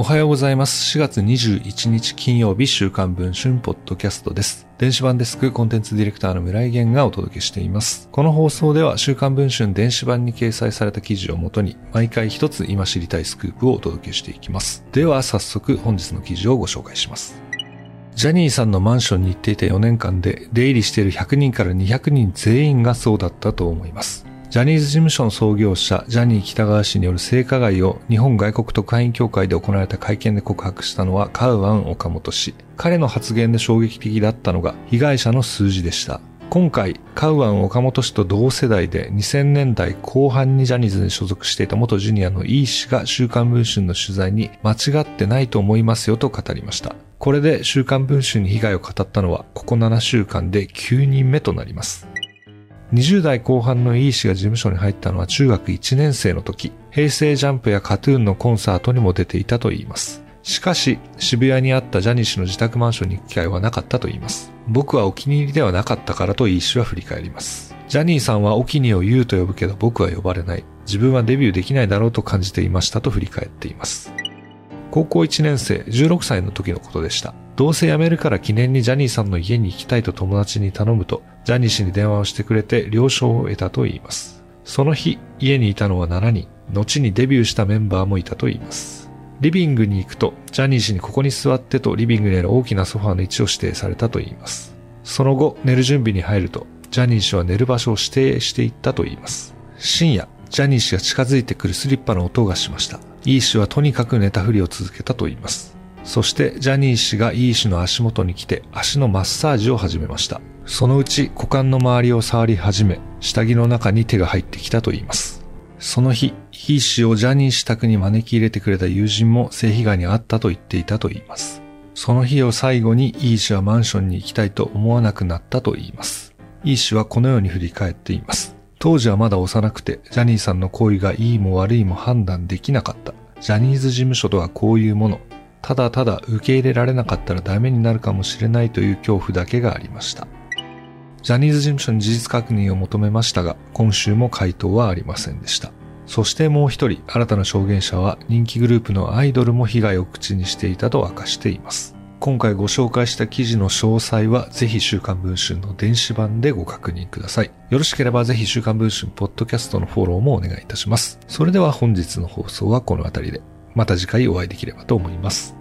おはようございます。4月21日金曜日週刊文春ポッドキャストです。電子版デスクコンテンツディレクターの村井源がお届けしています。この放送では週刊文春電子版に掲載された記事をもとに毎回一つ今知りたいスクープをお届けしていきます。では早速本日の記事をご紹介します。ジャニーさんのマンションに行っていた4年間で出入りしている100人から200人全員がそうだったと思います。ジャニーズ事務所の創業者、ジャニー北川氏による性加害を日本外国特派員協会で行われた会見で告白したのはカウアン岡本氏。彼の発言で衝撃的だったのが被害者の数字でした。今回、カウアン岡本氏と同世代で2000年代後半にジャニーズに所属していた元ジュニアのイー氏が週刊文春の取材に間違ってないと思いますよと語りました。これで週刊文春に被害を語ったのはここ7週間で9人目となります。20代後半の E 氏が事務所に入ったのは中学1年生の時、平成ジャンプやカトゥーンのコンサートにも出ていたといいます。しかし、渋谷にあったジャニー氏の自宅マンションに行く機会はなかったといいます。僕はお気に入りではなかったからと E 氏は振り返ります。ジャニーさんはお気にを言うと呼ぶけど僕は呼ばれない。自分はデビューできないだろうと感じていましたと振り返っています。高校1年生、16歳の時のことでした。どうせ辞めるから記念にジャニーさんの家に行きたいと友達に頼むと、ジャニー氏に電話をしてくれて了承を得たと言います。その日、家にいたのは7人、後にデビューしたメンバーもいたと言います。リビングに行くと、ジャニー氏にここに座ってとリビングにある大きなソファーの位置を指定されたと言います。その後、寝る準備に入ると、ジャニー氏は寝る場所を指定していったと言います。深夜、ジャニー氏が近づいてくるスリッパの音がしました。イー氏はとにかく寝たふりを続けたと言います。そしてジャニー氏がイー氏の足元に来て足のマッサージを始めました。そのうち股間の周りを触り始め、下着の中に手が入ってきたと言います。その日、イー氏をジャニー氏宅に招き入れてくれた友人も性被害に遭ったと言っていたと言います。その日を最後にイー氏はマンションに行きたいと思わなくなったと言います。イー氏はこのように振り返っています。当時はまだ幼くて、ジャニーさんの行為がいいも悪いも判断できなかった。ジャニーズ事務所とはこういうもの。ただただ受け入れられなかったらダメになるかもしれないという恐怖だけがありました。ジャニーズ事務所に事実確認を求めましたが、今週も回答はありませんでした。そしてもう一人、新たな証言者は人気グループのアイドルも被害を口にしていたと明かしています。今回ご紹介した記事の詳細はぜひ週刊文春の電子版でご確認ください。よろしければぜひ週刊文春ポッドキャストのフォローもお願いいたします。それでは本日の放送はこの辺りで。また次回お会いできればと思います。